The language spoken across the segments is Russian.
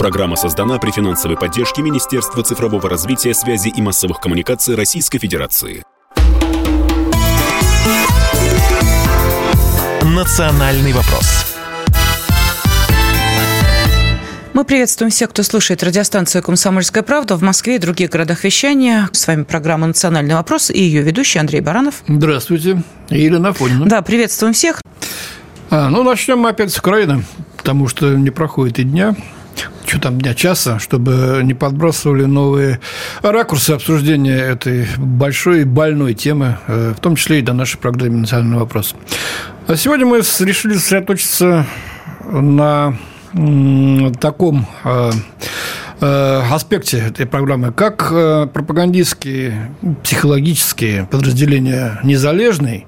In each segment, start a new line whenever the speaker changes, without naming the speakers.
Программа создана при финансовой поддержке Министерства цифрового развития, связи и массовых коммуникаций Российской Федерации.
«Национальный вопрос».
Мы приветствуем всех, кто слушает радиостанцию «Комсомольская правда» в Москве и других городах вещания. С вами программа «Национальный вопрос» и ее ведущий Андрей Баранов.
Здравствуйте. Елена Афонина.
Да, приветствуем всех.
А, ну, начнем мы опять с Украины, потому что не проходит и дня, что там дня часа, чтобы не подбрасывали новые ракурсы обсуждения этой большой и больной темы, э, в том числе и до нашей программы «Национальный вопрос». А сегодня мы решили сосредоточиться на таком э, э, аспекте этой программы, как пропагандистские, психологические подразделения незалежной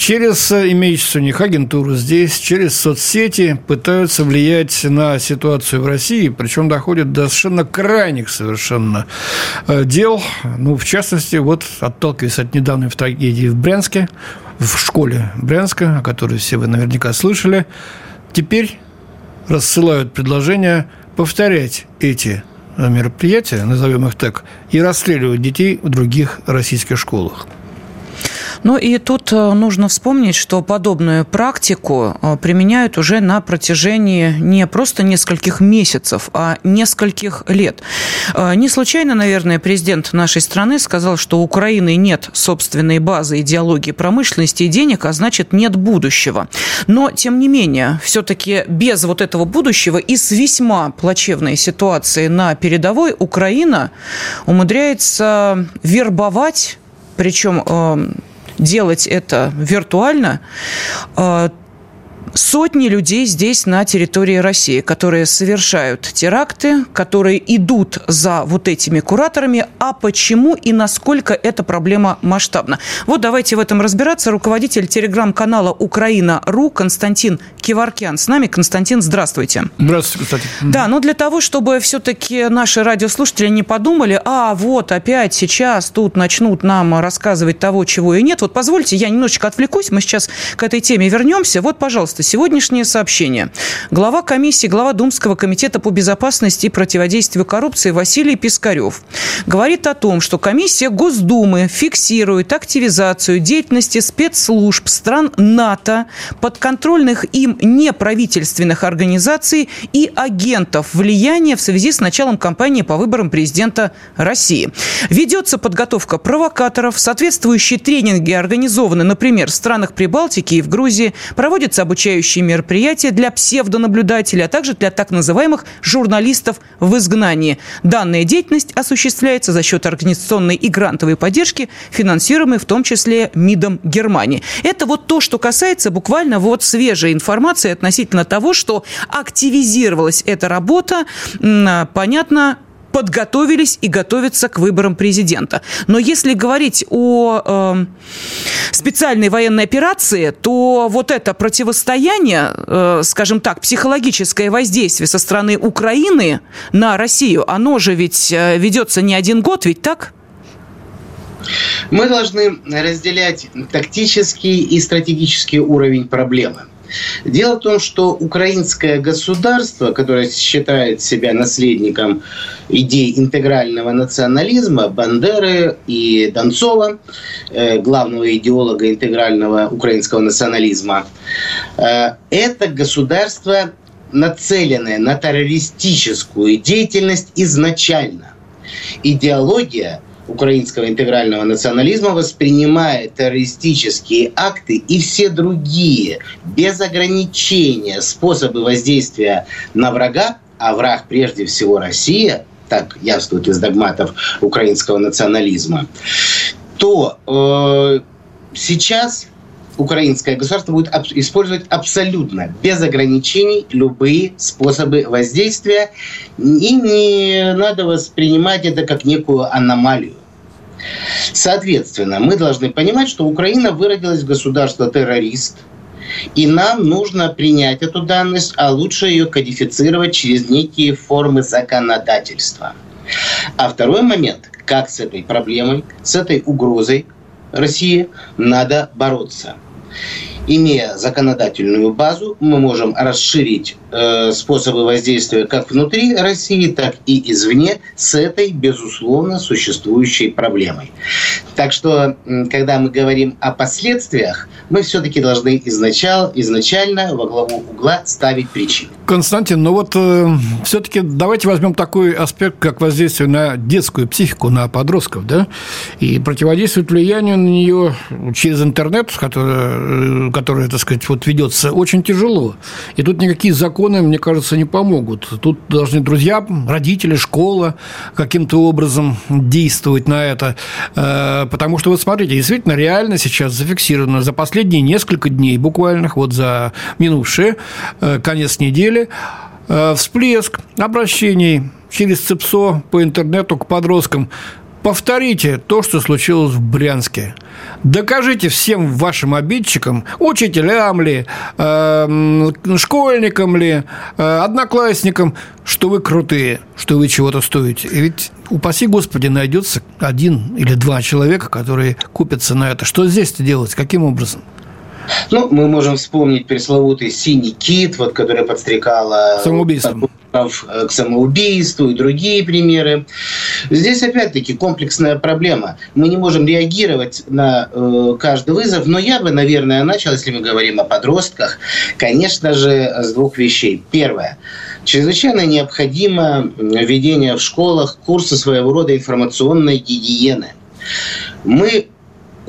через имеющуюся у них агентуру здесь, через соцсети пытаются влиять на ситуацию в России, причем доходят до совершенно крайних совершенно дел. Ну, в частности, вот отталкиваясь от недавней трагедии в Брянске, в школе Брянска, о которой все вы наверняка слышали, теперь рассылают предложения повторять эти мероприятия, назовем их так, и расстреливать детей в других российских школах.
Ну и тут э, нужно вспомнить, что подобную практику э, применяют уже на протяжении не просто нескольких месяцев, а нескольких лет. Э, не случайно, наверное, президент нашей страны сказал, что у Украины нет собственной базы идеологии промышленности и денег, а значит нет будущего. Но, тем не менее, все-таки без вот этого будущего и с весьма плачевной ситуацией на передовой Украина умудряется вербовать причем делать это виртуально, э, сотни людей здесь на территории России, которые совершают теракты, которые идут за вот этими кураторами. А почему и насколько эта проблема масштабна? Вот давайте в этом разбираться. Руководитель телеграм-канала «Украина.ру» Константин Киваркян с нами. Константин, здравствуйте.
Здравствуйте, кстати.
Да, но для того, чтобы все-таки наши радиослушатели не подумали, а вот опять сейчас тут начнут нам рассказывать того, чего и нет. Вот позвольте, я немножечко отвлекусь, мы сейчас к этой теме вернемся. Вот, пожалуйста, пожалуйста, сегодняшнее сообщение. Глава комиссии, глава Думского комитета по безопасности и противодействию коррупции Василий Пискарев говорит о том, что комиссия Госдумы фиксирует активизацию деятельности спецслужб стран НАТО, подконтрольных им неправительственных организаций и агентов влияния в связи с началом кампании по выборам президента России. Ведется подготовка провокаторов, соответствующие тренинги организованы, например, в странах Прибалтики и в Грузии, проводится обучение обучающие мероприятия для псевдонаблюдателей, а также для так называемых журналистов в изгнании. Данная деятельность осуществляется за счет организационной и грантовой поддержки, финансируемой в том числе МИДом Германии. Это вот то, что касается буквально вот свежей информации относительно того, что активизировалась эта работа, понятно, подготовились и готовятся к выборам президента. Но если говорить о э, специальной военной операции, то вот это противостояние, э, скажем так, психологическое воздействие со стороны Украины на Россию, оно же ведь э, ведется не один год, ведь так?
Мы должны разделять тактический и стратегический уровень проблемы. Дело в том, что украинское государство, которое считает себя наследником идей интегрального национализма, Бандеры и Донцова, э, главного идеолога интегрального украинского национализма, э, это государство, нацеленное на террористическую деятельность изначально. Идеология – украинского интегрального национализма воспринимает террористические акты и все другие без ограничения способы воздействия на врага, а враг прежде всего Россия, так явствует из догматов украинского национализма, то э, сейчас украинское государство будет использовать абсолютно без ограничений любые способы воздействия. И не надо воспринимать это как некую аномалию. Соответственно, мы должны понимать, что Украина выродилась в государство-террорист, и нам нужно принять эту данность, а лучше ее кодифицировать через некие формы законодательства. А второй момент, как с этой проблемой, с этой угрозой России надо бороться. Имея законодательную базу, мы можем расширить э, способы воздействия как внутри России, так и извне с этой, безусловно, существующей проблемой. Так что, когда мы говорим о последствиях, мы все-таки должны изначально, изначально во главу угла ставить причины.
Константин, ну вот э, все-таки давайте возьмем такой аспект, как воздействие на детскую психику, на подростков, да, и противодействовать влиянию на нее через интернет, который, э, который так сказать, вот ведется, очень тяжело. И тут никакие законы, мне кажется, не помогут. Тут должны друзья, родители, школа каким-то образом действовать на это. Э, потому что, вот смотрите, действительно, реально сейчас зафиксировано за последние несколько дней, буквально вот за минувшие, э, конец недели, э, всплеск обращений через ЦЕПСО по интернету к подросткам Повторите то, что случилось в Брянске. Докажите всем вашим обидчикам, учителям ли, э, школьникам ли, э, одноклассникам, что вы крутые, что вы чего-то стоите. И ведь, упаси Господи, найдется один или два человека, которые купятся на это. Что здесь-то делать? Каким образом?
Ну, мы можем вспомнить пресловутый синий кит, вот, который подстрекала
самоубийством
э, к самоубийству и другие примеры. Здесь опять-таки комплексная проблема. Мы не можем реагировать на э, каждый вызов, но я бы, наверное, начал, если мы говорим о подростках, конечно же, с двух вещей. Первое. Чрезвычайно необходимо введение в школах курса своего рода информационной гигиены. Мы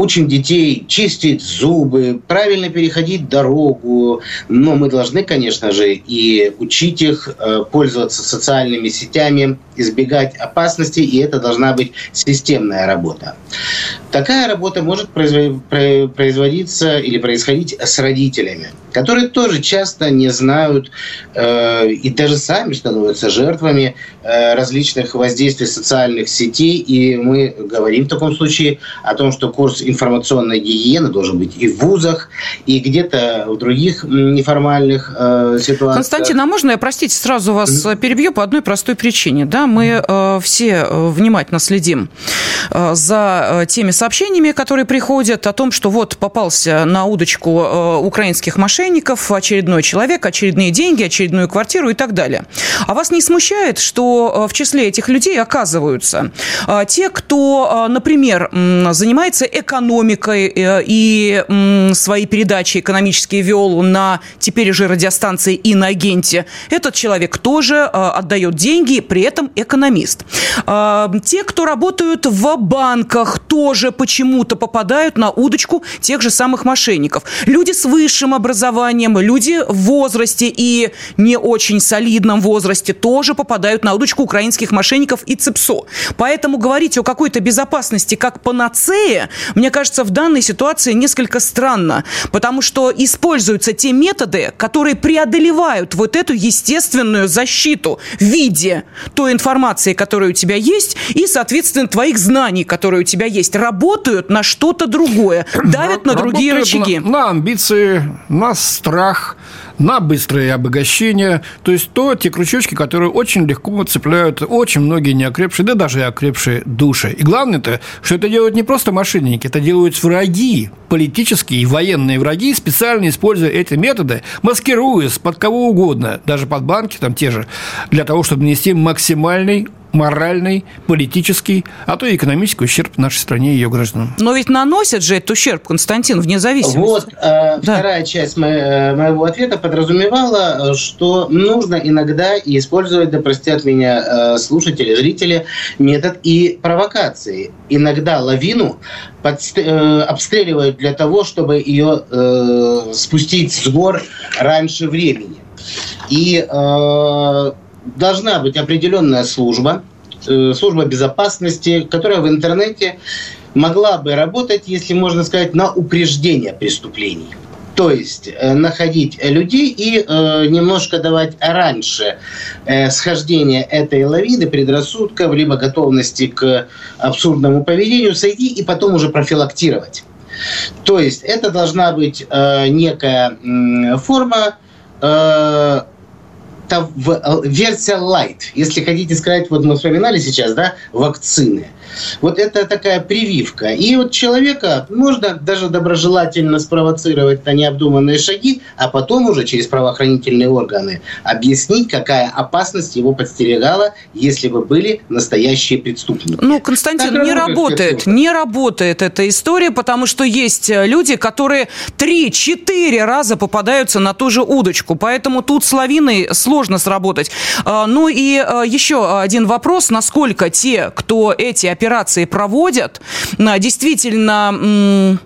учим детей чистить зубы, правильно переходить дорогу. Но мы должны, конечно же, и учить их э, пользоваться социальными сетями, избегать опасностей, и это должна быть системная работа. Такая работа может производиться или происходить с родителями, которые тоже часто не знают э, и даже сами становятся жертвами э, различных воздействий социальных сетей. И мы говорим в таком случае о том, что курс информационной гигиены должен быть и в вузах, и где-то в других неформальных э, ситуациях.
Константин, а можно я, простите, сразу вас перебью по одной простой причине? Да, мы э, все э, внимательно следим э, за теми сообщениями, которые приходят о том, что вот попался на удочку украинских мошенников очередной человек, очередные деньги, очередную квартиру и так далее. А вас не смущает, что в числе этих людей оказываются те, кто, например, занимается экономикой и свои передачи экономические вел на теперь уже радиостанции и на агенте. Этот человек тоже отдает деньги, при этом экономист. Те, кто работают в банках, тоже почему-то попадают на удочку тех же самых мошенников. Люди с высшим образованием, люди в возрасте и не очень солидном возрасте тоже попадают на удочку украинских мошенников и ЦИПСО. Поэтому говорить о какой-то безопасности как панацея, мне кажется, в данной ситуации несколько странно, потому что используются те методы, которые преодолевают вот эту естественную защиту в виде той информации, которая у тебя есть, и, соответственно, твоих знаний, которые у тебя есть, работают на что-то другое, давят на другие рычаги.
На, на амбиции, на страх, на быстрое обогащение. То есть то, те крючочки, которые очень легко цепляют очень многие неокрепшие, да даже и окрепшие души. И главное-то, что это делают не просто мошенники, это делают враги, политические и военные враги, специально используя эти методы, маскируясь под кого угодно, даже под банки там те же, для того, чтобы нанести максимальный моральный, политический, а то и экономический ущерб нашей стране и ее гражданам.
Но ведь наносят же этот ущерб, Константин, вне зависимости.
Вот э, да. вторая часть мо- моего ответа подразумевала, что нужно иногда использовать, да простят меня э, слушатели, зрители, метод и провокации. Иногда лавину подст- э, обстреливают для того, чтобы ее э, спустить с гор раньше времени. И э, должна быть определенная служба, э, служба безопасности, которая в интернете могла бы работать, если можно сказать, на упреждение преступлений. То есть э, находить людей и э, немножко давать раньше э, схождение этой лавины, предрассудков, либо готовности к абсурдному поведению сойти и потом уже профилактировать. То есть это должна быть э, некая э, форма это версия light. Если хотите сказать, вот мы вспоминали сейчас, да, вакцины. Вот это такая прививка. И вот человека можно даже доброжелательно спровоцировать на необдуманные шаги, а потом уже через правоохранительные органы объяснить, какая опасность его подстерегала, если бы были настоящие преступники.
Ну, Константин, так не работает, не работает эта история, потому что есть люди, которые 3-4 раза попадаются на ту же удочку. Поэтому тут с лавиной сложно сработать. А, ну и а, еще один вопрос. Насколько те, кто эти операции проводят, действительно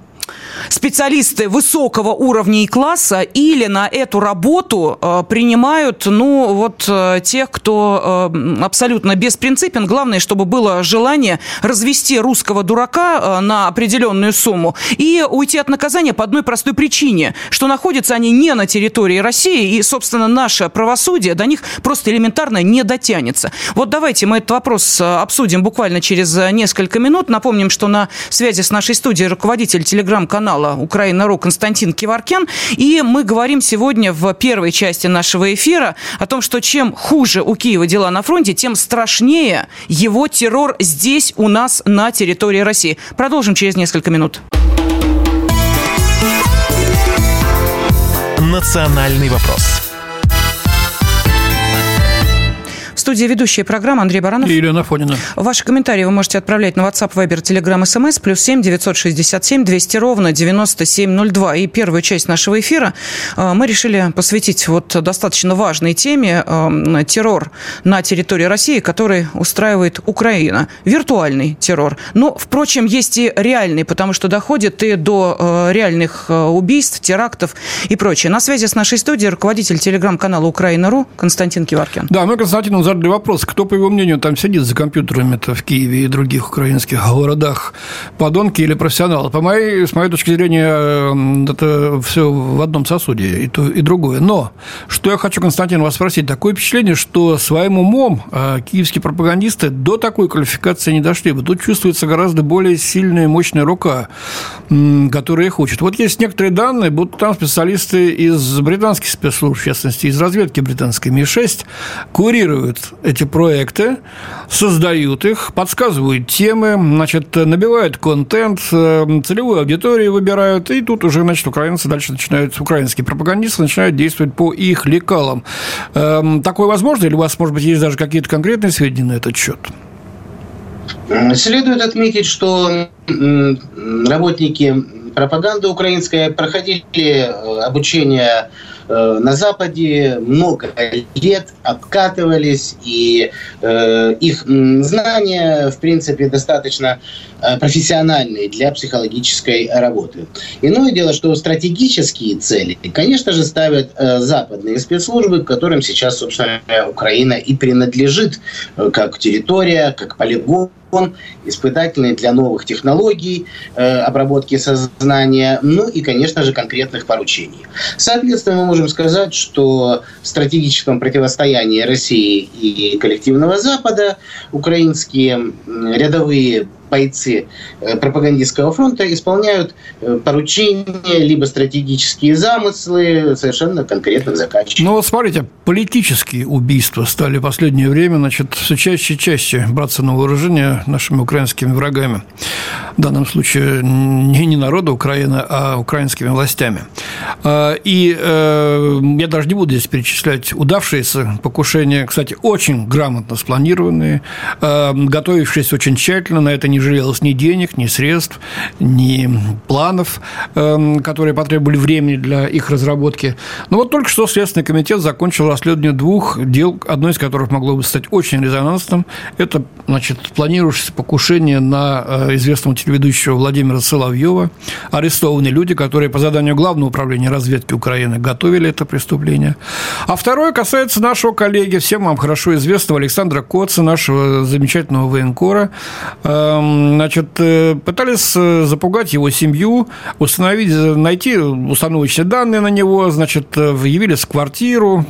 специалисты высокого уровня и класса или на эту работу э, принимают, ну, вот э, тех, кто э, абсолютно беспринципен. Главное, чтобы было желание развести русского дурака на определенную сумму и уйти от наказания по одной простой причине, что находятся они не на территории России, и, собственно, наше правосудие до них просто элементарно не дотянется. Вот давайте мы этот вопрос обсудим буквально через несколько минут. Напомним, что на связи с нашей студией руководитель телеграм-канала канала «Украина.ру» Константин Киваркян. И мы говорим сегодня в первой части нашего эфира о том, что чем хуже у Киева дела на фронте, тем страшнее его террор здесь, у нас, на территории России. Продолжим через несколько минут.
«Национальный вопрос»
студии ведущая программа Андрей Баранов.
И Елена Фонина.
Ваши комментарии вы можете отправлять на WhatsApp, Viber, Telegram, SMS, плюс 7 967 200 ровно 9702. И первую часть нашего эфира э, мы решили посвятить вот достаточно важной теме э, террор на территории России, который устраивает Украина. Виртуальный террор. Но, впрочем, есть и реальный, потому что доходит и до э, реальных убийств, терактов и прочее. На связи с нашей студией руководитель телеграм-канала Украина.ру Константин Киваркин.
Да, мы Константину задали вопрос, кто, по его мнению, там сидит за компьютерами-то в Киеве и других украинских городах, подонки или профессионалы? По моей, с моей точки зрения, это все в одном сосуде, и то, и другое. Но, что я хочу, Константин, вас спросить, такое впечатление, что своим умом а, киевские пропагандисты до такой квалификации не дошли бы. Тут чувствуется гораздо более сильная и мощная рука, которая их учит. Вот есть некоторые данные, будто там специалисты из британских спецслужб, в частности, из разведки британской МИ-6, курируют эти проекты, создают их, подсказывают темы, значит, набивают контент, э, целевую аудиторию выбирают, и тут уже, значит, украинцы дальше начинают, украинские пропагандисты начинают действовать по их лекалам. Эм, такое возможно? Или у вас, может быть, есть даже какие-то конкретные сведения на этот счет?
Следует отметить, что работники пропаганды украинской проходили э, обучение на Западе много лет откатывались, и э, их знания, в принципе, достаточно э, профессиональные для психологической работы. Иное дело, что стратегические цели, конечно же, ставят западные спецслужбы, которым сейчас, собственно, Украина и принадлежит как территория, как полигон, испытательный для новых технологий, э, обработки сознания, ну и, конечно же, конкретных поручений. Соответственно, мы можем сказать, что в стратегическом противостоянии России и коллективного Запада украинские рядовые бойцы э, пропагандистского фронта исполняют э, поручения, либо стратегические замыслы совершенно конкретных заказчиков.
Ну вот смотрите, политические убийства стали в последнее время, значит, все чаще и чаще браться на вооружение нашими украинскими врагами. В данном случае не, не народа Украины, а украинскими властями. А, и э, я даже не буду здесь перечислять удавшиеся покушения, кстати, очень грамотно спланированные, готовившиеся очень тщательно, на это не жалелось ни денег, ни средств, ни планов, эм, которые потребовали времени для их разработки. Но вот только что Следственный комитет закончил расследование двух дел, одно из которых могло бы стать очень резонансным. Это, значит, планирующееся покушение на э, известного телеведущего Владимира Соловьева. Арестованы люди, которые по заданию Главного управления разведки Украины готовили это преступление. А второе касается нашего коллеги, всем вам хорошо известного Александра Коца, нашего замечательного военкора, эм, значит, э, пытались э, запугать его семью, установить, найти установочные данные на него, значит, явились в квартиру,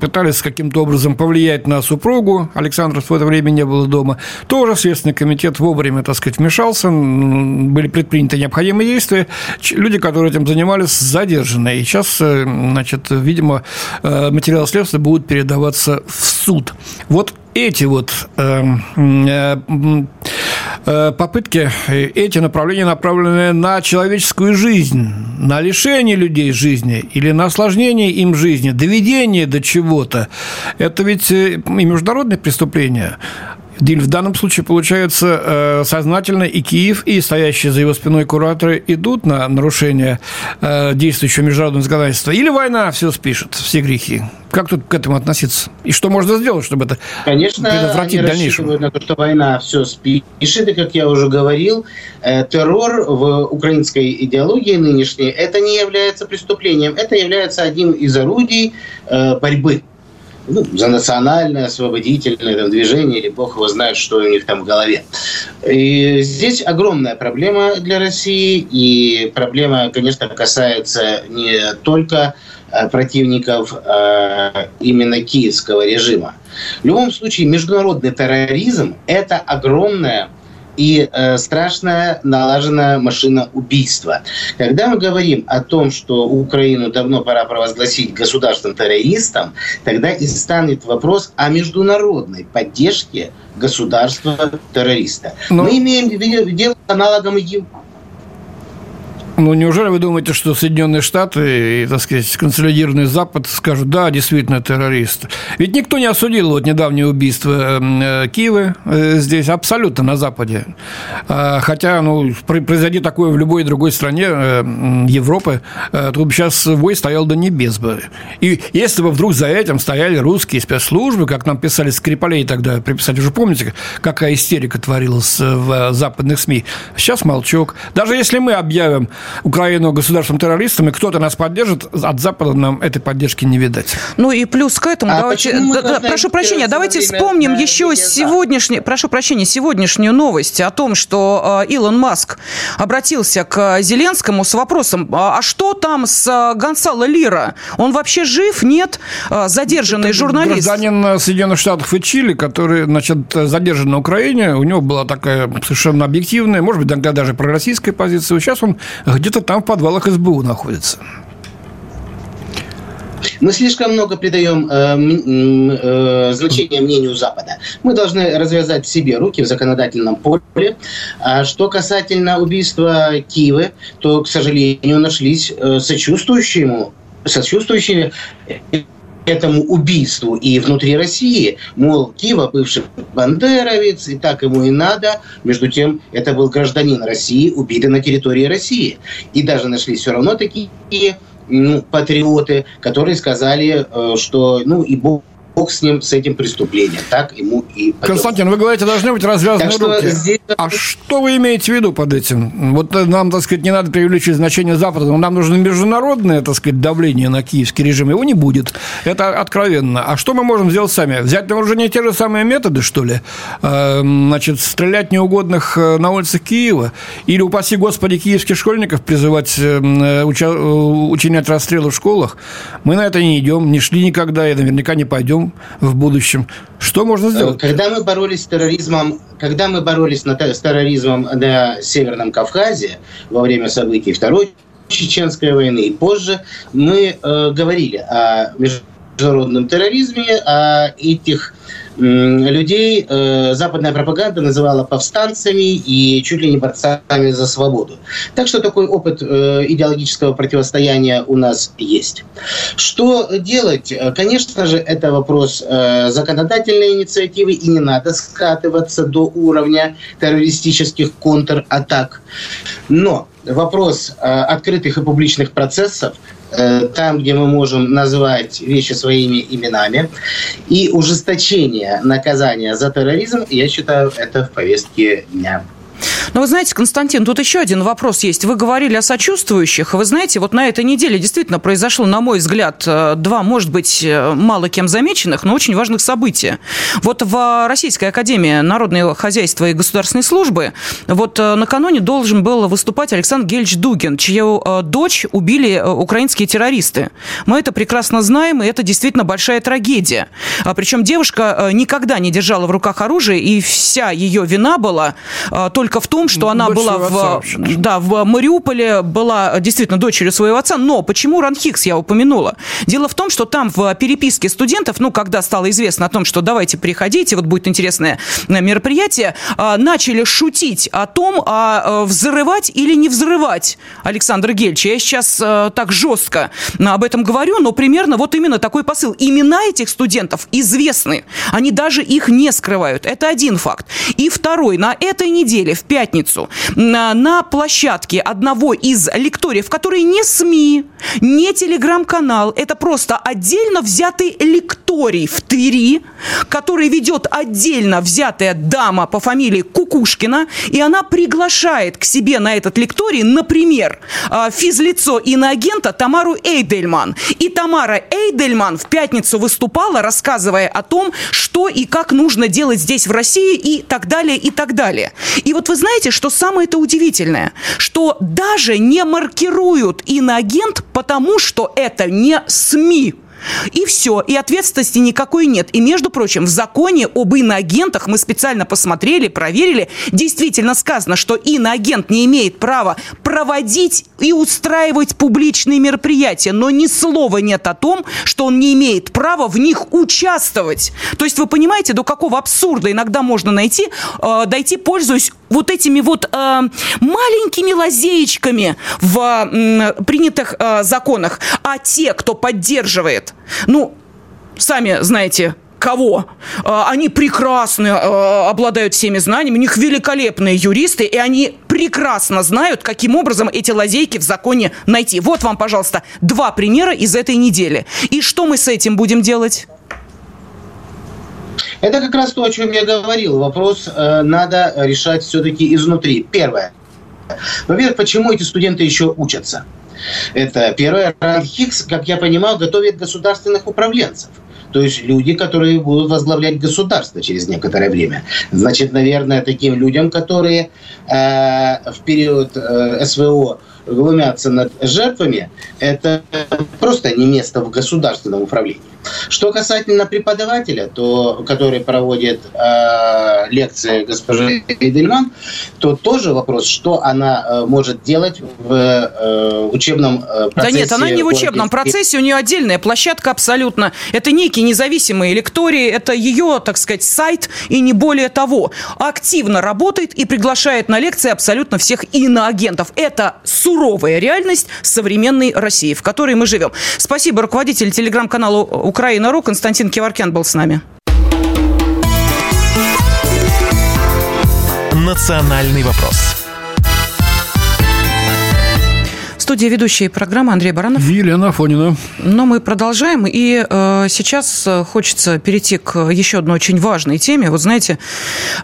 пытались каким-то образом повлиять на супругу. Александр в это время не было дома. Тоже Следственный комитет вовремя, так сказать, вмешался, были предприняты необходимые действия. Люди, которые этим занимались, задержаны. И сейчас, значит, видимо, материалы следствия будут передаваться в суд. Вот эти вот эм, э, э, попытки, эти направления направлены на человеческую жизнь, на лишение людей жизни или на осложнение им жизни, доведение до чего-то. Это ведь э, и международные преступления. В данном случае, получается, э, сознательно и Киев, и стоящие за его спиной кураторы идут на нарушение э, действующего международного законодательства. Или война все спишет, все грехи. Как тут к этому относиться? И что можно сделать, чтобы это
Конечно, предотвратить они дальнейшем? на то, что война все спишет, и, как я уже говорил, э, террор в украинской идеологии нынешней, это не является преступлением, это является одним из орудий борьбы ну, за национальное освободительное там, движение, или бог его знает, что у них там в голове. И здесь огромная проблема для России, и проблема, конечно, касается не только э, противников а именно киевского режима. В любом случае, международный терроризм – это огромная и э, страшная налаженная машина убийства. Когда мы говорим о том, что Украину давно пора провозгласить государством террористом, тогда и станет вопрос о международной поддержке государства террориста. Но... Мы имеем дело с аналогом ИГИЛ.
Ну, неужели вы думаете, что Соединенные Штаты и, так сказать, консолидированный Запад скажут, да, действительно, террорист? Ведь никто не осудил вот недавнее убийство эм, э, Киева э, здесь, абсолютно на Западе. А, хотя, ну, произойди такое в любой другой стране э, Европы, то бы сейчас вой стоял до небес бы. И если бы вдруг за этим стояли русские спецслужбы, как нам писали Скрипалей тогда, приписали, уже помните, какая истерика творилась в западных СМИ? Сейчас молчок. Даже если мы объявим Украину государством-террористом, и кто-то нас поддержит, от Запада нам этой поддержки не видать.
Ну и плюс к этому, а давайте, да, да, прошу прощения, давайте вспомним еще сегодняшний, прошу прощения, сегодняшнюю новость о том, что э, Илон Маск обратился к Зеленскому с вопросом, а, а что там с э, Гонсало Лира? Он вообще жив? Нет? Э, задержанный Это журналист.
Гражданин Соединенных Штатов и Чили, который, значит, задержан на Украине, у него была такая совершенно объективная, может быть, иногда даже пророссийская позиция. Сейчас он где-то там в подвалах СБУ находится.
Мы слишком много придаем э, э, значения мнению Запада. Мы должны развязать себе руки в законодательном поле. А что касательно убийства Киева, то, к сожалению, нашлись э, сочувствующие ему сочувствующие этому убийству и внутри России. Мол, Кива бывший бандеровец, и так ему и надо. Между тем, это был гражданин России, убитый на территории России. И даже нашлись все равно такие ну, патриоты, которые сказали, э, что ну и Бог Бог с ним, с этим преступлением. Так ему и
пойдет. Константин, вы говорите, должны быть развязаны так руки. Здесь... А что вы имеете в виду под этим? Вот нам, так сказать, не надо преувеличивать значение Запада, но нам нужно международное, так сказать, давление на киевский режим. Его не будет. Это откровенно. А что мы можем сделать сами? Взять на вооружение те же самые методы, что ли? А, значит, стрелять неугодных э, на улицах Киева? Или, упаси Господи, киевских школьников призывать э, э, учинять расстрелы в школах? Мы на это не идем, не шли никогда и наверняка не пойдем в будущем. Что можно сделать?
Когда мы боролись с терроризмом, когда мы боролись с терроризмом на Северном Кавказе во время событий Второй Чеченской войны и позже, мы э, говорили о международном терроризме, о этих людей э, западная пропаганда называла повстанцами и чуть ли не борцами за свободу. Так что такой опыт э, идеологического противостояния у нас есть. Что делать? Конечно же, это вопрос э, законодательной инициативы, и не надо скатываться до уровня террористических контратак. Но вопрос открытых и публичных процессов Э, там, где мы можем называть вещи своими именами. И ужесточение наказания за терроризм, я считаю, это в повестке дня.
Но вы знаете, Константин, тут еще один вопрос есть. Вы говорили о сочувствующих. Вы знаете, вот на этой неделе действительно произошло, на мой взгляд, э, два, может быть, э, мало кем замеченных, но очень важных события. Вот в Российской Академии Народного хозяйства и государственной службы вот э, накануне должен был выступать Александр Гельч Дугин, чью дочь убили украинские террористы. Мы это прекрасно знаем, и это действительно большая трагедия. А Причем девушка никогда не держала в руках оружие, и вся ее вина была только в том, что она была в, да, в Мариуполе, была действительно дочерью своего отца. Но почему Ранхикс я упомянула? Дело в том, что там в переписке студентов, ну, когда стало известно о том, что давайте приходите, вот будет интересное э, мероприятие, а, начали шутить о том, а э, взрывать или не взрывать Александра Гельча. Я сейчас э, так жестко об этом говорю, но примерно вот именно такой посыл. Имена этих студентов известны. Они даже их не скрывают. Это один факт. И второй. На этой неделе, в пятницу, на площадке одного из лекториев, который не СМИ, не телеграм-канал, это просто отдельно взятый лекторий в Твери, который ведет отдельно взятая дама по фамилии Кукушкина, и она приглашает к себе на этот лекторий, например, а, физлицо иноагента Тамару Эйдельман. И Тамара Эйдельман в пятницу выступала, рассказывая о том, что и как нужно делать здесь в России и так далее, и так далее. И вот вы знаете, что самое это удивительное, что даже не маркируют иноагент, потому что это не СМИ. И все, и ответственности никакой нет. И, между прочим, в законе об иноагентах мы специально посмотрели, проверили, действительно сказано, что иноагент не имеет права проводить и устраивать публичные мероприятия, но ни слова нет о том, что он не имеет права в них участвовать. То есть вы понимаете, до какого абсурда иногда можно найти, э, дойти, пользуясь вот этими вот э, маленькими лазеечками в э, принятых э, законах, а те, кто поддерживает, ну, сами знаете, кого? Э, они прекрасно э, обладают всеми знаниями, у них великолепные юристы, и они прекрасно знают, каким образом эти лазейки в законе найти. Вот вам, пожалуйста, два примера из этой недели. И что мы с этим будем делать?
Это как раз то, о чем я говорил. Вопрос э, надо решать все-таки изнутри. Первое. Во-первых, почему эти студенты еще учатся? Это первое. Хикс, как я понимаю, готовит государственных управленцев. То есть люди, которые будут возглавлять государство через некоторое время. Значит, наверное, таким людям, которые э, в период э, СВО глумятся над жертвами, это просто не место в государственном управлении. Что касательно преподавателя, то, который проводит э, лекции госпожи Эйдельман, то тоже вопрос, что она э, может делать в э, учебном э, процессе.
Да нет, она не в учебном процессе, у нее отдельная площадка абсолютно. Это некий независимый лекторий, это ее, так сказать, сайт и не более того. Активно работает и приглашает на лекции абсолютно всех иноагентов. Это суровая реальность современной России, в которой мы живем. Спасибо руководитель телеграм-канала Украина.ру Константин Киваркян был с нами.
Национальный вопрос
студии ведущие программы Андрей Баранов.
Елена Афонина.
Но мы продолжаем. И э, сейчас э, хочется перейти к еще одной очень важной теме. Вот знаете,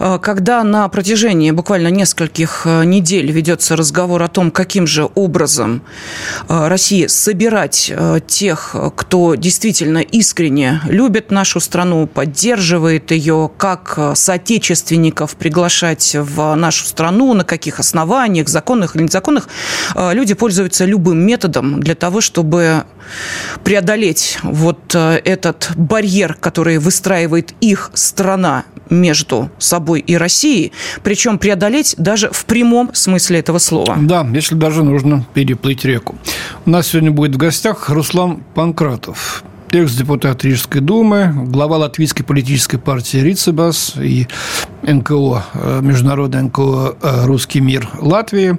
э, когда на протяжении буквально нескольких э, недель ведется разговор о том, каким же образом э, России собирать э, тех, кто действительно искренне любит нашу страну, поддерживает ее, как э, соотечественников приглашать в нашу страну, на каких основаниях, законных или незаконных, э, люди пользуются пользуются любым методом для того, чтобы преодолеть вот э, этот барьер, который выстраивает их страна между собой и Россией, причем преодолеть даже в прямом смысле этого слова.
Да, если даже нужно переплыть реку. У нас сегодня будет в гостях Руслан Панкратов, экс-депутат Рижской думы, глава латвийской политической партии Рицебас и НКО, э, международное НКО э, «Русский мир» Латвии.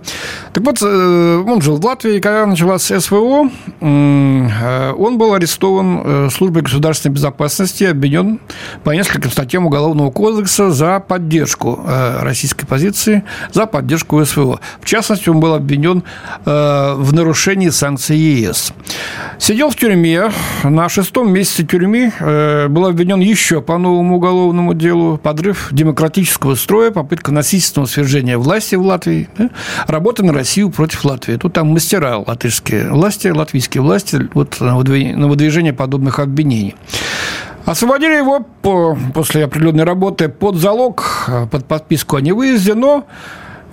Так вот, э, он жил в Латвии, когда началась СВО, он был арестован службой государственной безопасности, обвинен по нескольким статьям Уголовного кодекса за поддержку российской позиции, за поддержку СВО. В частности, он был обвинен в нарушении санкций ЕС. Сидел в тюрьме на шестом месяце тюрьмы э, был обвинен еще по новому уголовному делу подрыв демократического строя, попытка насильственного свержения власти в Латвии, да? работа на Россию против Латвии. Тут там мастера латышские власти, латвийские власти вот, на выдвижение подобных обвинений. Освободили его по, после определенной работы под залог, э, под подписку о невыезде, но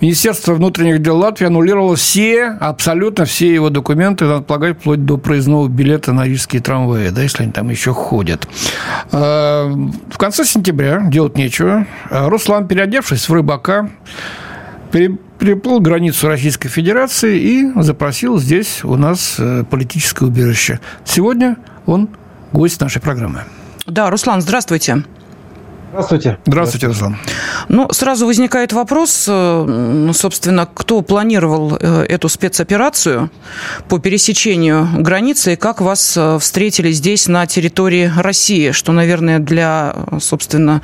Министерство внутренних дел Латвии аннулировало все, абсолютно все его документы, надо полагать, вплоть до проездного билета на рижские трамваи, да, если они там еще ходят. Э, в конце сентября делать нечего. Э, Руслан, переодевшись в рыбака, переплыл границу Российской Федерации и запросил здесь у нас политическое убежище. Сегодня он гость нашей программы.
Да, Руслан, здравствуйте.
Здравствуйте. Здравствуйте, Руслан.
Ну, сразу возникает вопрос, э, собственно, кто планировал э, эту спецоперацию по пересечению границы и как вас э, встретили здесь, на территории России, что, наверное, для, собственно,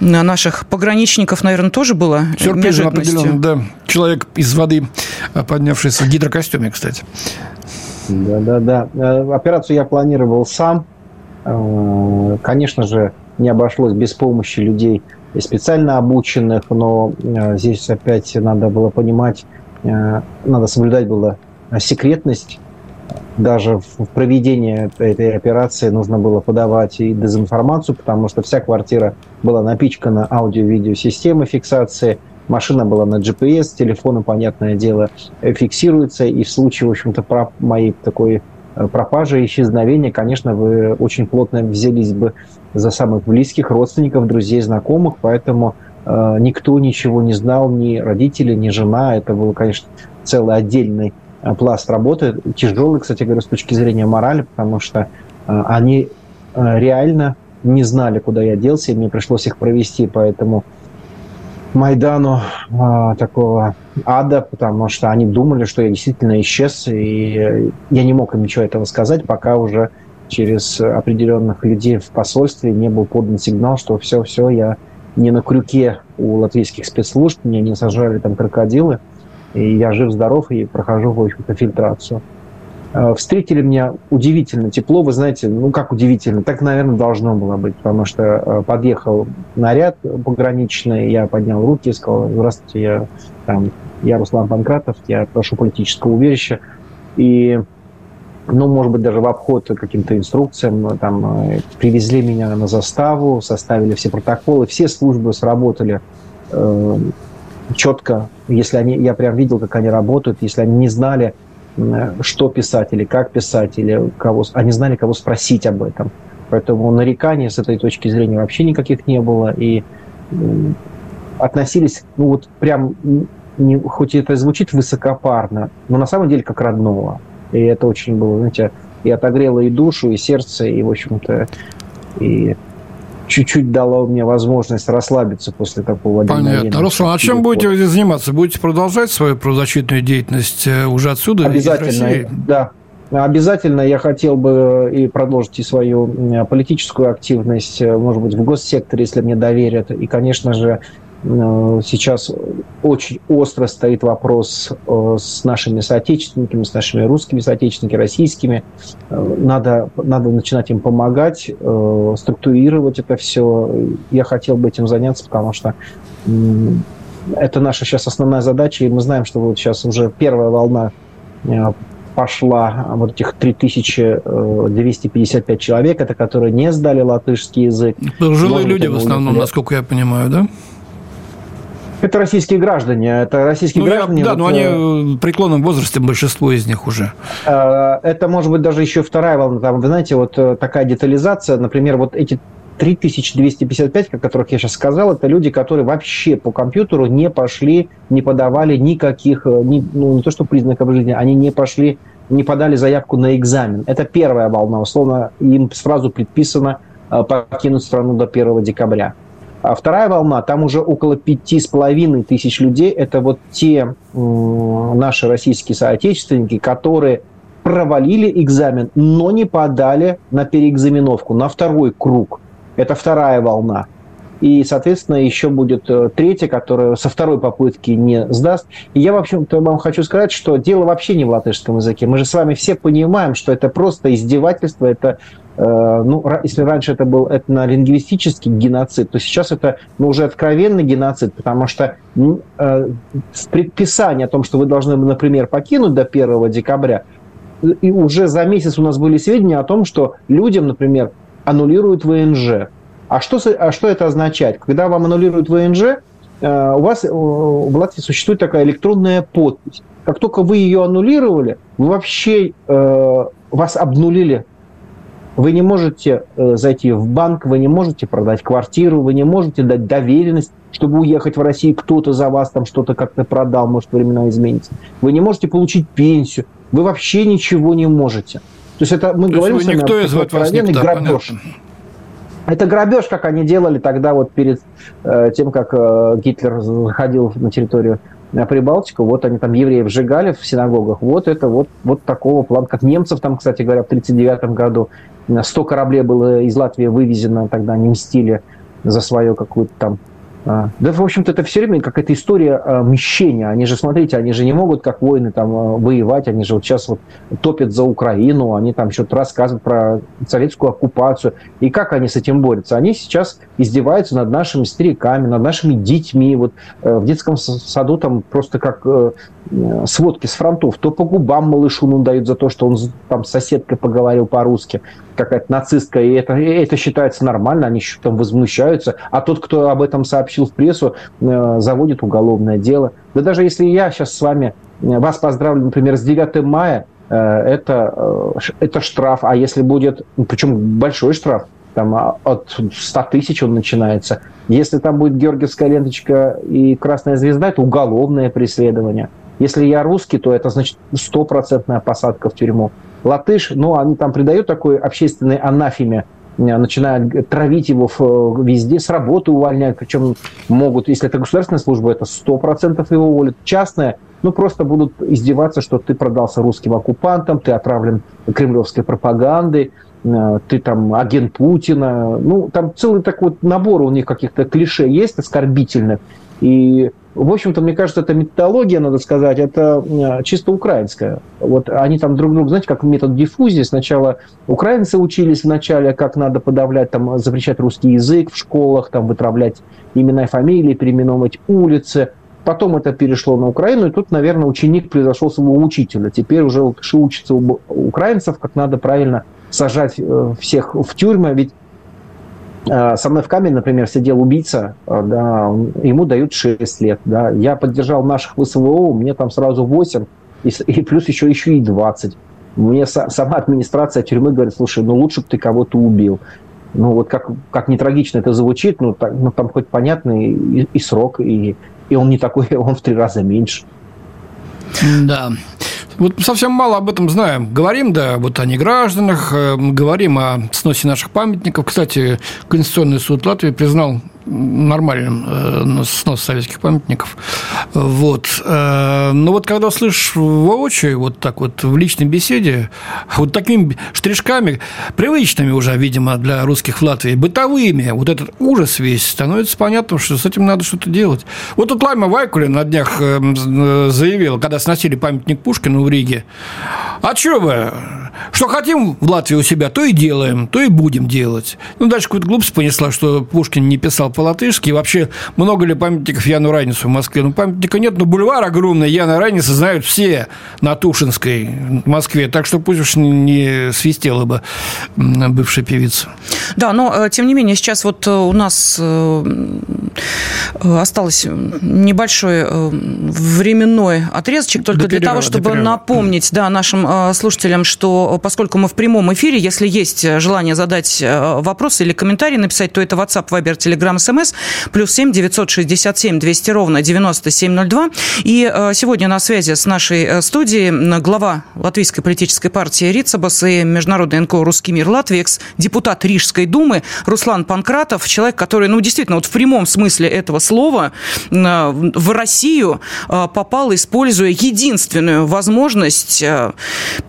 наших пограничников, наверное, тоже было
Сюрпризом определенно, да. Человек из воды, поднявшийся в гидрокостюме, кстати.
Да-да-да. Операцию я планировал сам. Конечно же, не обошлось без помощи людей специально обученных, но э, здесь опять надо было понимать, э, надо соблюдать было секретность. Даже в проведении этой операции нужно было подавать и дезинформацию, потому что вся квартира была напичкана аудио-видеосистемой фиксации, машина была на GPS, телефоны, понятное дело, фиксируются, и в случае, в общем-то, моей такой пропажи, исчезновения, конечно, вы очень плотно взялись бы за самых близких родственников, друзей, знакомых, поэтому э, никто ничего не знал, ни родители, ни жена. Это был, конечно, целый отдельный э, пласт работы, тяжелый, кстати говоря, с точки зрения морали, потому что э, они э, реально не знали, куда я делся, и мне пришлось их провести, поэтому Майдану э, такого ада, потому что они думали, что я действительно исчез, и я не мог им ничего этого сказать, пока уже через определенных людей в посольстве не был подан сигнал, что все-все, я не на крюке у латвийских спецслужб, меня не сажали там крокодилы, и я жив-здоров и прохожу, в общем-то, фильтрацию. Э, встретили меня удивительно тепло. Вы знаете, ну как удивительно, так, наверное, должно было быть, потому что э, подъехал наряд пограничный, я поднял руки и сказал, здравствуйте, я, там, я Руслан Панкратов, я прошу политического убежища. И ну, может быть, даже в обход каким-то инструкциям, там, э, привезли меня на заставу, составили все протоколы, все службы сработали э, четко, если они, я прям видел, как они работают, если они не знали, что писать или как писать, или кого... Они знали, кого спросить об этом. Поэтому нареканий с этой точки зрения вообще никаких не было. И относились, ну вот прям, не, хоть это звучит высокопарно, но на самом деле как родного. И это очень было, знаете, и отогрело и душу, и сердце, и, в общем-то, и чуть-чуть дало мне возможность расслабиться после такого
Понятно. Руслан, а чем будете заниматься? Будете продолжать свою правозащитную деятельность э, уже отсюда?
Обязательно, да. Обязательно я хотел бы и продолжить и свою политическую активность, э, может быть, в госсекторе, если мне доверят. И, конечно же, Э, сейчас очень остро стоит вопрос э, с нашими соотечественниками, с нашими русскими соотечественниками, российскими. Э, надо, надо начинать им помогать, структурировать это все. Я хотел бы этим заняться, потому что это наша сейчас основная задача, и мы знаем, что вот сейчас уже первая волна пошла вот этих 3255 человек, это которые не сдали латышский язык.
Пожилые люди в основном, насколько я понимаю, да?
Это российские граждане. Это российские
ну,
граждане.
Я, да, вот, но они э, преклонном возрасте, большинство из них уже.
Э, это может быть даже еще вторая волна. Там, вы знаете, вот э, такая детализация, например, вот эти 3255, о которых я сейчас сказал, это люди, которые вообще по компьютеру не пошли, не подавали никаких, ни, ну, не то что признаков жизни, они не пошли, не подали заявку на экзамен. Это первая волна. Условно, им сразу предписано покинуть страну до 1 декабря. А вторая волна, там уже около пяти с половиной тысяч людей. Это вот те наши российские соотечественники, которые провалили экзамен, но не подали на переэкзаменовку, на второй круг. Это вторая волна. И, соответственно, еще будет э, третья, которая со второй попытки не сдаст. И я, в общем-то, вам хочу сказать, что дело вообще не в латышском языке. Мы же с вами все понимаем, что это просто издевательство, это ну, если раньше это был этнолингвистический геноцид, то сейчас это ну, уже откровенный геноцид, потому что э, предписание о том, что вы должны, например, покинуть до 1 декабря, и уже за месяц у нас были сведения о том, что людям, например, аннулируют ВНЖ. А что, а что это означает? Когда вам аннулируют ВНЖ, э, у вас в Латвии существует такая электронная подпись. Как только вы ее аннулировали, вы вообще э, вас обнулили. Вы не можете э, зайти в банк, вы не можете продать квартиру, вы не можете дать доверенность, чтобы уехать в Россию, кто-то за вас там что-то как-то продал, может, времена изменится. Вы не можете получить пенсию, вы вообще ничего не можете. То есть это мы То говорим с вами никто из вас никто, грабеж. Понятно. Это грабеж, как они делали тогда вот перед э, тем, как э, Гитлер заходил на территорию Прибалтику, вот они там евреев сжигали в синагогах, вот это вот, вот такого плана, как немцев там, кстати говоря, в 1939 году 100 кораблей было из Латвии вывезено, тогда они мстили за свое какую-то там да, в общем-то, это все время какая-то история а, мщения. Они же, смотрите, они же не могут, как воины, там, а, воевать. Они же вот сейчас вот топят за Украину, они там что-то рассказывают про советскую оккупацию. И как они с этим борются? Они сейчас издеваются над нашими стариками, над нашими детьми. Вот э, в детском саду там просто как э, сводки с фронтов. То по губам малышу ну, дают за то, что он там с соседкой поговорил по-русски какая-то нацистка, и это, и это считается нормально, они там возмущаются, а тот, кто об этом сообщил в прессу, э, заводит уголовное дело. Да даже если я сейчас с вами э, вас поздравлю, например, с 9 мая, э, это, это штраф, а если будет, причем большой штраф, там а, от 100 тысяч он начинается. Если там будет георгиевская ленточка и красная звезда, это уголовное преследование. Если я русский, то это значит стопроцентная посадка в тюрьму латыш, но они там придают такой общественной анафеме, начинают травить его в, везде, с работы увольняют, причем могут, если это государственная служба, это 100% его уволят. Частная, ну, просто будут издеваться, что ты продался русским оккупантам, ты отравлен кремлевской пропагандой, э, ты там агент Путина. Ну, там целый такой вот набор у них каких-то клише есть оскорбительных. И в общем-то, мне кажется, эта методология, надо сказать, это чисто украинская. Вот они там друг друга, знаете, как метод диффузии. Сначала украинцы учились вначале, как надо подавлять, там, запрещать русский язык в школах, там, вытравлять имена и фамилии, переименовывать улицы. Потом это перешло на Украину, и тут, наверное, ученик превзошел своего учителя. Теперь уже учится у украинцев, как надо правильно сажать э, всех в тюрьмы, ведь со мной в камере, например, сидел убийца, э, да, ему дают 6 лет. Да. Я поддержал наших ВСВО, мне там сразу 8, и, и плюс еще, еще и 20. Мне сама администрация тюрьмы говорит, слушай, ну лучше бы ты кого-то убил. Ну вот как, как не трагично это звучит, ну, так, ну там хоть понятный и, и срок, и, и он не такой, он в три раза меньше.
Да. Вот совсем мало об этом знаем. Говорим, да, вот о негражданах, э, говорим о сносе наших памятников. Кстати, Конституционный суд Латвии признал нормальным э, снос советских памятников. Вот. Э, но вот когда слышишь воочию, вот так вот в личной беседе, вот такими штришками, привычными уже, видимо, для русских в Латвии, бытовыми, вот этот ужас весь, становится понятным, что с этим надо что-то делать. Вот тут Лайма Вайкулин на днях э, заявил, когда сносили памятник Пушкину в Риге, а что вы, что хотим в Латвии у себя, то и делаем, то и будем делать. Ну, дальше какую-то глупость понесла, что Пушкин не писал по-латышски. И вообще, много ли памятников Яну Райнису в Москве? Ну, памятника нет, но бульвар огромный Яна Райниса знают все на Тушинской в Москве. Так что пусть уж не свистела бы бывшая певица.
Да, но, э, тем не менее, сейчас вот э, у нас э, осталось небольшой временной отрезочек только до для перерыва, того, чтобы напомнить да, нашим слушателям, что поскольку мы в прямом эфире, если есть желание задать вопрос или комментарий написать, то это WhatsApp, Viber, Telegram, смс, плюс 7 967 200 ровно 9702. И э, сегодня на связи с нашей э, студией глава Латвийской политической партии Рицабас и Международный НКО «Русский мир Латвии», экс-депутат Рижской думы Руслан Панкратов, человек, который, ну, действительно, вот в прямом смысле этого слова э, в Россию попал, используя единственную возможность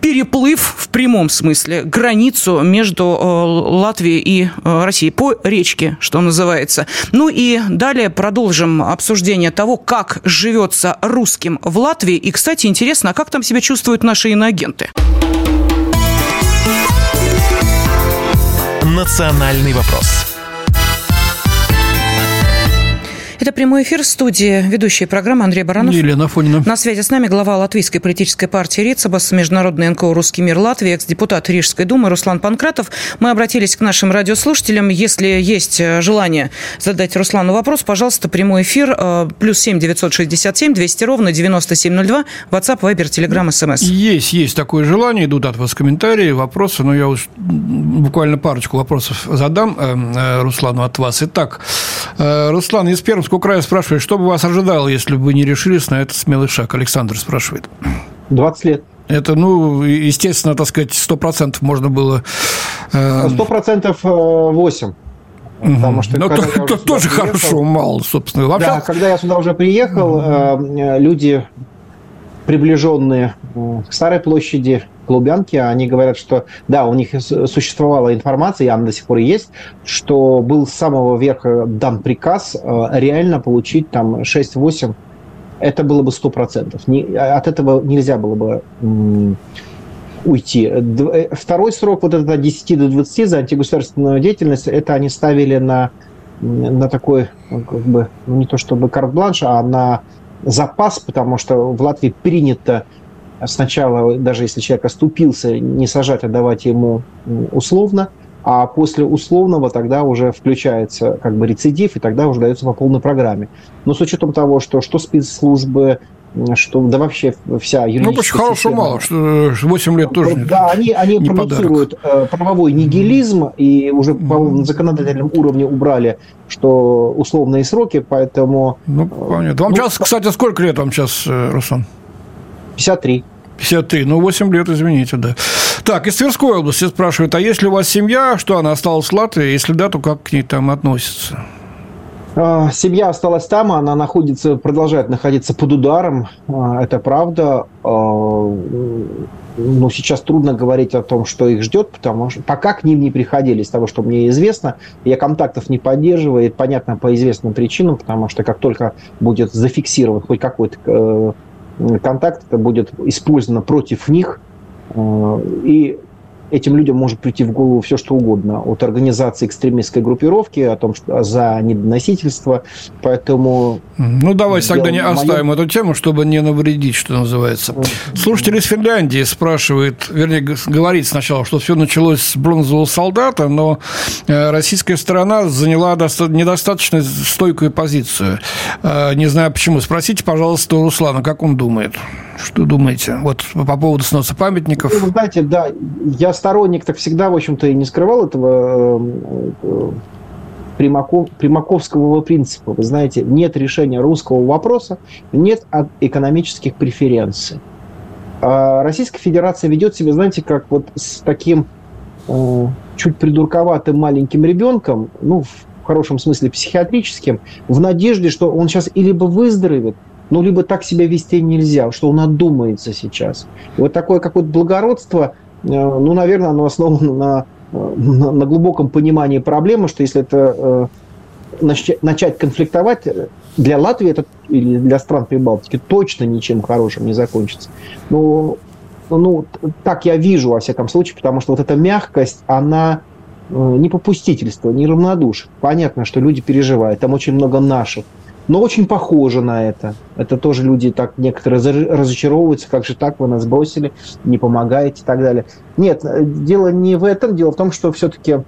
переплыв в прямом смысле границу между Латвией и Россией по речке, что называется. Ну и далее продолжим обсуждение того, как живется русским в Латвии. И, кстати, интересно, а как там себя чувствуют наши иноагенты?
«Национальный вопрос».
Это прямой эфир в студии ведущая программы Андрей Баранов.
Елена Фонина.
На связи с нами глава латвийской политической партии РИЦАБАС, Международный НКО «Русский мир Латвии», экс-депутат Рижской думы Руслан Панкратов. Мы обратились к нашим радиослушателям. Если есть э, желание задать Руслану вопрос, пожалуйста, прямой эфир э, плюс семь девятьсот шестьдесят семь двести ровно девяносто семь ноль два. WhatsApp, Viber, Telegram, SMS.
Есть, есть такое желание. Идут от вас комментарии, вопросы. Но я уж буквально парочку вопросов задам э, Руслану от вас. Итак, Руслан из Пермского Пермского края спрашивает, что бы вас ожидало, если бы вы не решились на этот смелый шаг? Александр спрашивает.
20 лет.
Это, ну, естественно, так сказать, 100% можно было...
Э... 100% 8.
Потому что Но то, то, тоже приехал, хорошо, мало, собственно.
Вообще... Да, когда я сюда уже приехал, угу. люди, приближенные к Старой площади, к Лубянке, они говорят, что да, у них существовала информация, и она до сих пор есть, что был с самого верха дан приказ э, реально получить там 6-8 это было бы 100%. От этого нельзя было бы уйти. Э, второй срок, вот это от 10 до 20 за антигосударственную деятельность, это они ставили на, на такой, ну, как бы, ну, не то чтобы карт-бланш, а на запас, потому что в Латвии принято сначала, даже если человек оступился, не сажать, а давать ему условно, а после условного тогда уже включается как бы рецидив, и тогда уже дается по полной программе. Но с учетом того, что что спецслужбы, что да вообще вся
юридическая Ну, хорошо система, мало, что 8 лет тоже
Да, они, они не продуцируют подарок. Э, правовой нигилизм, и уже по на законодательном уровне убрали, что условные сроки, поэтому...
Ну, понятно. Вам ну, сейчас, кстати, сколько лет вам сейчас, э, Руслан?
53.
53, ну 8 лет, извините, да. Так, из Тверской области спрашивают, а есть ли у вас семья, что она осталась в Латвии, если да, то как к ней там относится?
А, семья осталась там, она находится, продолжает находиться под ударом, а, это правда. А, ну, сейчас трудно говорить о том, что их ждет, потому что пока к ним не приходили, из того, что мне известно, я контактов не поддерживаю, это понятно по известным причинам, потому что как только будет зафиксирован хоть какой-то э, контакт, это будет использовано против них. Э, и этим людям может прийти в голову все, что угодно. От организации экстремистской группировки, о том, что за недоносительство. Поэтому...
Ну, давайте тогда не оставим эту тему, чтобы не навредить, что называется. Слушатель из Финляндии спрашивает, вернее, говорит сначала, что все началось с бронзового солдата, но э, российская сторона заняла недостаточно стойкую позицию. Э, не знаю почему. Спросите, пожалуйста, у Руслана, как он думает. Что думаете? Вот по поводу сноса памятников.
Ну, вы знаете, да, я сторонник так всегда, в общем-то, и не скрывал этого э, э, Примаков, Примаковского принципа. Вы знаете, нет решения русского вопроса, нет экономических преференций. А Российская Федерация ведет себя, знаете, как вот с таким э, чуть придурковатым маленьким ребенком, ну, в хорошем смысле психиатрическим, в надежде, что он сейчас и либо выздоровеет, ну, либо так себя вести нельзя, что он отдумается сейчас. И вот такое какое-то благородство, ну, наверное, оно основано на, э, на, на глубоком понимании проблемы, что если это э, начать конфликтовать, для Латвии это, или для стран Прибалтики точно ничем хорошим не закончится. Ну, ну, так я вижу, во всяком случае, потому что вот эта мягкость, она не попустительство, не равнодушие. Понятно, что люди переживают, там очень много наших но очень похоже на это. Это тоже люди так некоторые разочаровываются, как же так, вы нас бросили, не помогаете и так далее. Нет, э, дело не в этом, дело в том, что все-таки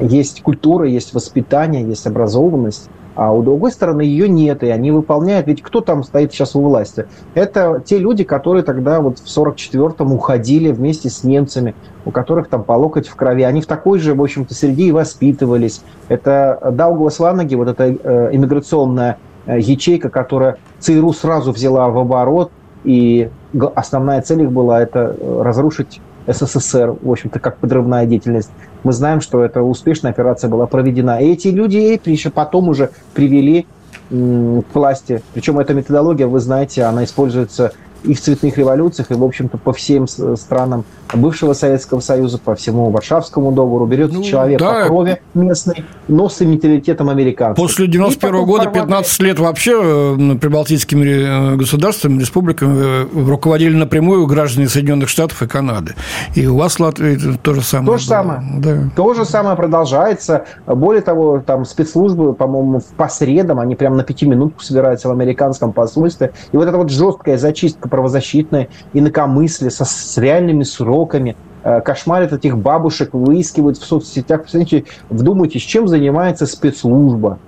есть культура, есть воспитание, есть образованность, а у другой стороны ее нет, и они выполняют. Ведь кто там стоит сейчас у власти? Это те люди, которые тогда вот в 44-м уходили вместе с немцами, у которых там по локоть в крови. Они в такой же, в общем-то, среде и воспитывались. Это Дауглас Ланаги, вот эта э, иммиграционная э, ячейка, которая ЦРУ сразу взяла в оборот, и основная цель их была это э, разрушить СССР, в общем-то, как подрывная деятельность мы знаем, что эта успешная операция была проведена. И эти люди еще потом уже привели к власти. Причем эта методология, вы знаете, она используется и в цветных революциях, и, в общем-то, по всем странам бывшего Советского Союза, по всему Варшавскому договору. Берется ну, человек да. по крови местный, но с менталитетом американцев.
После 91 года 15 лет вообще э, прибалтийскими э, государствами, республиками руководили напрямую граждане Соединенных Штатов и Канады. И у вас в Латвии то же самое.
То же самое. Да. То же самое продолжается. Более того, там спецслужбы, по-моему, по средам, они прямо на пяти минутку собираются в американском посольстве. И вот эта вот жесткая зачистка правозащитная, инакомыслие со, с реальными сроками, э, кошмарят этих бабушек, выискивают в соцсетях. Посмотрите, вдумайтесь, чем занимается спецслужба.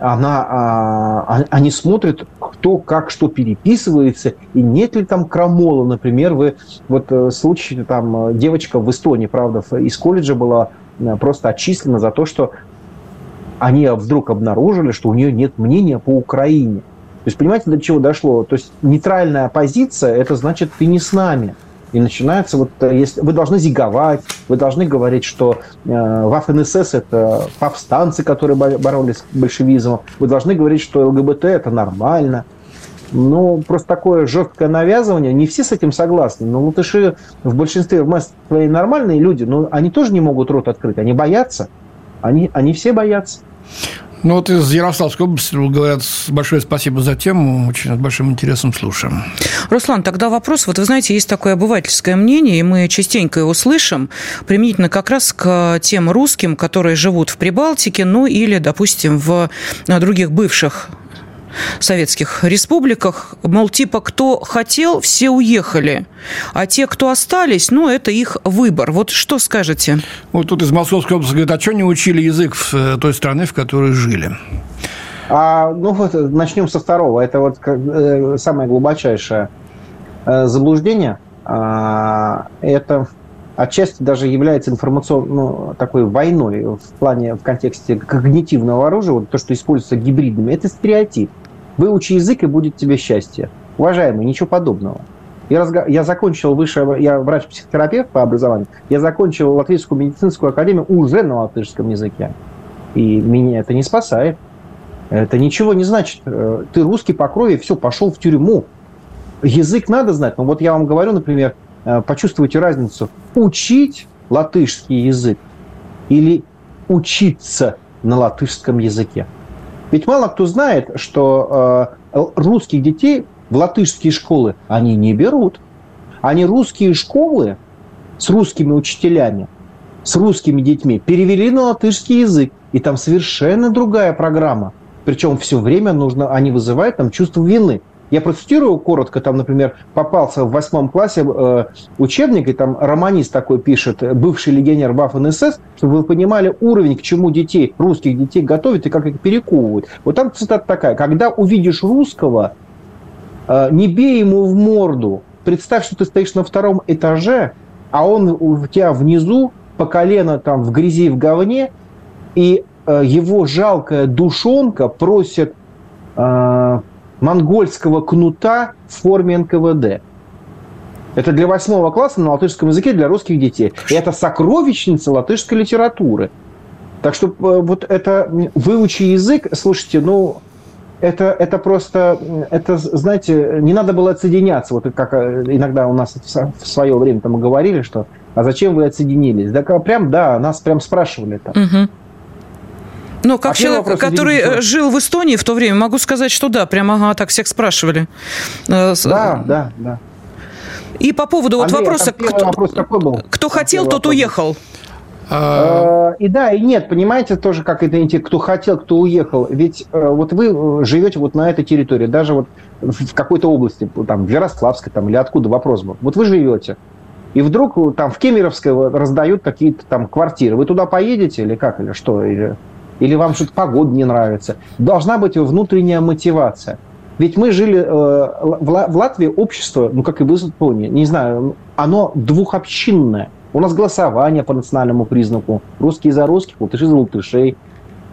Она, а, они смотрят, кто как что переписывается, и нет ли там крамола. Например, вы вот э, случай, там девочка в Эстонии, правда, из колледжа была э, просто отчислена за то, что они вдруг обнаружили, что у нее нет мнения по Украине. То есть, понимаете, до чего дошло? То есть, нейтральная позиция – это значит, ты не с нами. И начинается вот, э, если вы должны зиговать, вы должны говорить, что э, Waffen это повстанцы, которые боролись с большевизмом, вы должны говорить, что ЛГБТ это нормально. Ну, просто такое жесткое навязывание, не все с этим согласны, но латыши в большинстве в массе нормальные люди, но они тоже не могут рот открыть, они боятся, они, они все боятся.
Ну вот из Ярославской области говорят большое спасибо за тему, очень с большим интересом слушаем.
Руслан, тогда вопрос. Вот вы знаете, есть такое обывательское мнение, и мы частенько его слышим, применительно как раз к тем русским, которые живут в Прибалтике, ну или, допустим, в других бывших советских республиках, мол, типа, кто хотел, все уехали, а те, кто остались, ну, это их выбор. Вот что скажете?
Вот тут из Московской области говорят, а что не учили язык в э, той стране, в которой жили?
А, ну вот начнем со второго. Это вот э, самое глубочайшее э, заблуждение. А, это отчасти даже является информационной ну, такой войной в плане, в контексте когнитивного оружия, вот то, что используется гибридными, это стереотип. Выучи язык, и будет тебе счастье. Уважаемый, ничего подобного. Я, разго... я закончил высшее, я врач-психотерапевт по образованию, я закончил Латвийскую медицинскую академию уже на латышском языке. И меня это не спасает. Это ничего не значит. Э, ты русский по крови, все, пошел в тюрьму. Язык надо знать. Но вот я вам говорю, например, э, почувствуйте разницу. Учить латышский язык или учиться на латышском языке. Ведь мало кто знает, что э, русских детей в латышские школы они не берут. Они русские школы с русскими учителями, с русскими детьми перевели на латышский язык. И там совершенно другая программа. Причем все время нужно, они вызывают там чувство вины. Я процитирую коротко, там, например, попался в восьмом классе э, учебник, и там романист такой пишет, бывший легионер Waffen СС, чтобы вы понимали уровень, к чему детей, русских детей готовят и как их перековывают. Вот там цитата такая, когда увидишь русского, э, не бей ему в морду, представь, что ты стоишь на втором этаже, а он у тебя внизу по колено там в грязи в говне, и э, его жалкая душонка просит э, монгольского кнута в форме НКВД. Это для восьмого класса на латышском языке для русских детей. И это сокровищница латышской литературы. Так что э, вот это выучи язык, слушайте, ну, это, это просто, это, знаете, не надо было отсоединяться. Вот как э, иногда у нас в свое время там говорили, что а зачем вы отсоединились? Да прям, да, нас прям спрашивали там. Угу.
Ну, как а человек, который видите, жил в Эстонии в то время, могу сказать, что да, прямо ага, так всех спрашивали.
Э, да, да, да.
И по поводу Андрей, вот вопроса, кто, вопрос какой был? кто хотел, тот вопрос. уехал.
А... И да, и нет, понимаете, тоже как это кто хотел, кто уехал. Ведь э, вот вы живете вот на этой территории, даже вот в какой-то области, там, в Ярославской там, или откуда вопрос был. Вот вы живете, и вдруг там в Кемеровской раздают какие-то там квартиры. Вы туда поедете или как, или что? Или или вам что-то погода не нравится. Должна быть внутренняя мотивация. Ведь мы жили э, в Латвии общество, ну как и в Эстонии, не знаю, оно двухобщинное. У нас голосование по национальному признаку. Русские за русских, латыши за латышей.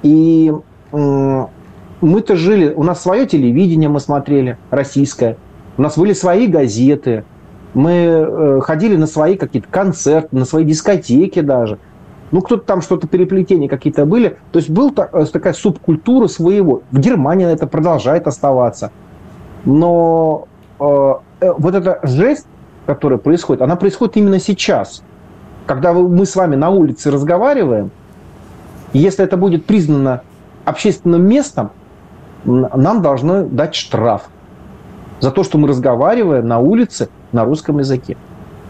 И мы-то жили, у нас свое телевидение мы смотрели, российское. У нас были свои газеты. Мы э, ходили на свои какие-то концерты, на свои дискотеки даже. Ну, кто-то там что-то переплетения какие-то были. То есть был э, такая субкультура своего. В Германии это продолжает оставаться. Но э, э, вот эта жесть, которая происходит, она происходит именно сейчас. Когда мы с вами на улице разговариваем, если это будет признано общественным местом, нам должны дать штраф за то, что мы разговариваем на улице на русском языке.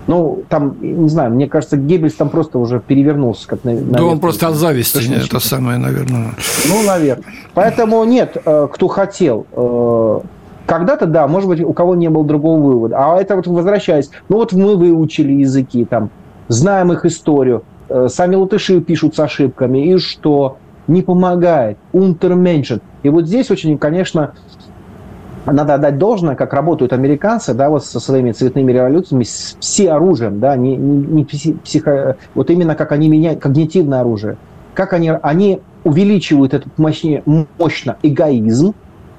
Ну, там, не знаю, мне кажется, Геббельс там просто уже перевернулся. Как на,
да он просто от зависти, это самое, наверное.
Ну, наверное. Поэтому нет, э, кто хотел. Э, когда-то, да, может быть, у кого не было другого вывода. А это вот возвращаясь, ну вот мы выучили языки, там, знаем их историю, э, сами латыши пишут с ошибками, и что? Не помогает. Унтерменшен. И вот здесь очень, конечно, надо отдать должное, как работают американцы, да, вот со своими цветными революциями, с все оружием, да, не, не, не психо, вот именно как они меняют когнитивное оружие, как они, они увеличивают этот мощнее, мощно эгоизм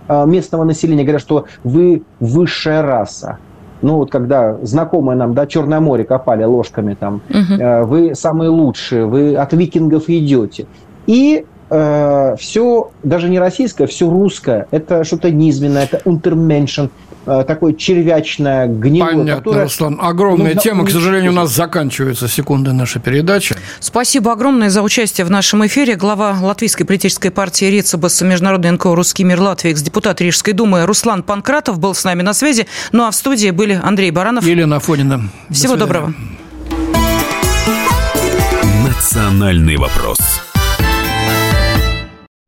э, местного населения, говорят, что вы высшая раса. Ну вот когда знакомые нам, да, Черное море копали ложками там, угу. вы самые лучшие, вы от викингов идете. И э, все, даже не российское, все русское. Это что-то низменное, это унтерменшен, э, такое червячное, гнилое.
Понятно, которое... Руслан. Огромная тема. К сожалению, у нас заканчивается секунды нашей передачи.
Спасибо огромное за участие в нашем эфире. Глава Латвийской политической партии Рецебас, Международный НКО «Русский мир Латвии», экс-депутат Рижской думы Руслан Панкратов был с нами на связи. Ну а в студии были Андрей Баранов.
И Елена Афонина.
Всего доброго.
Национальный вопрос.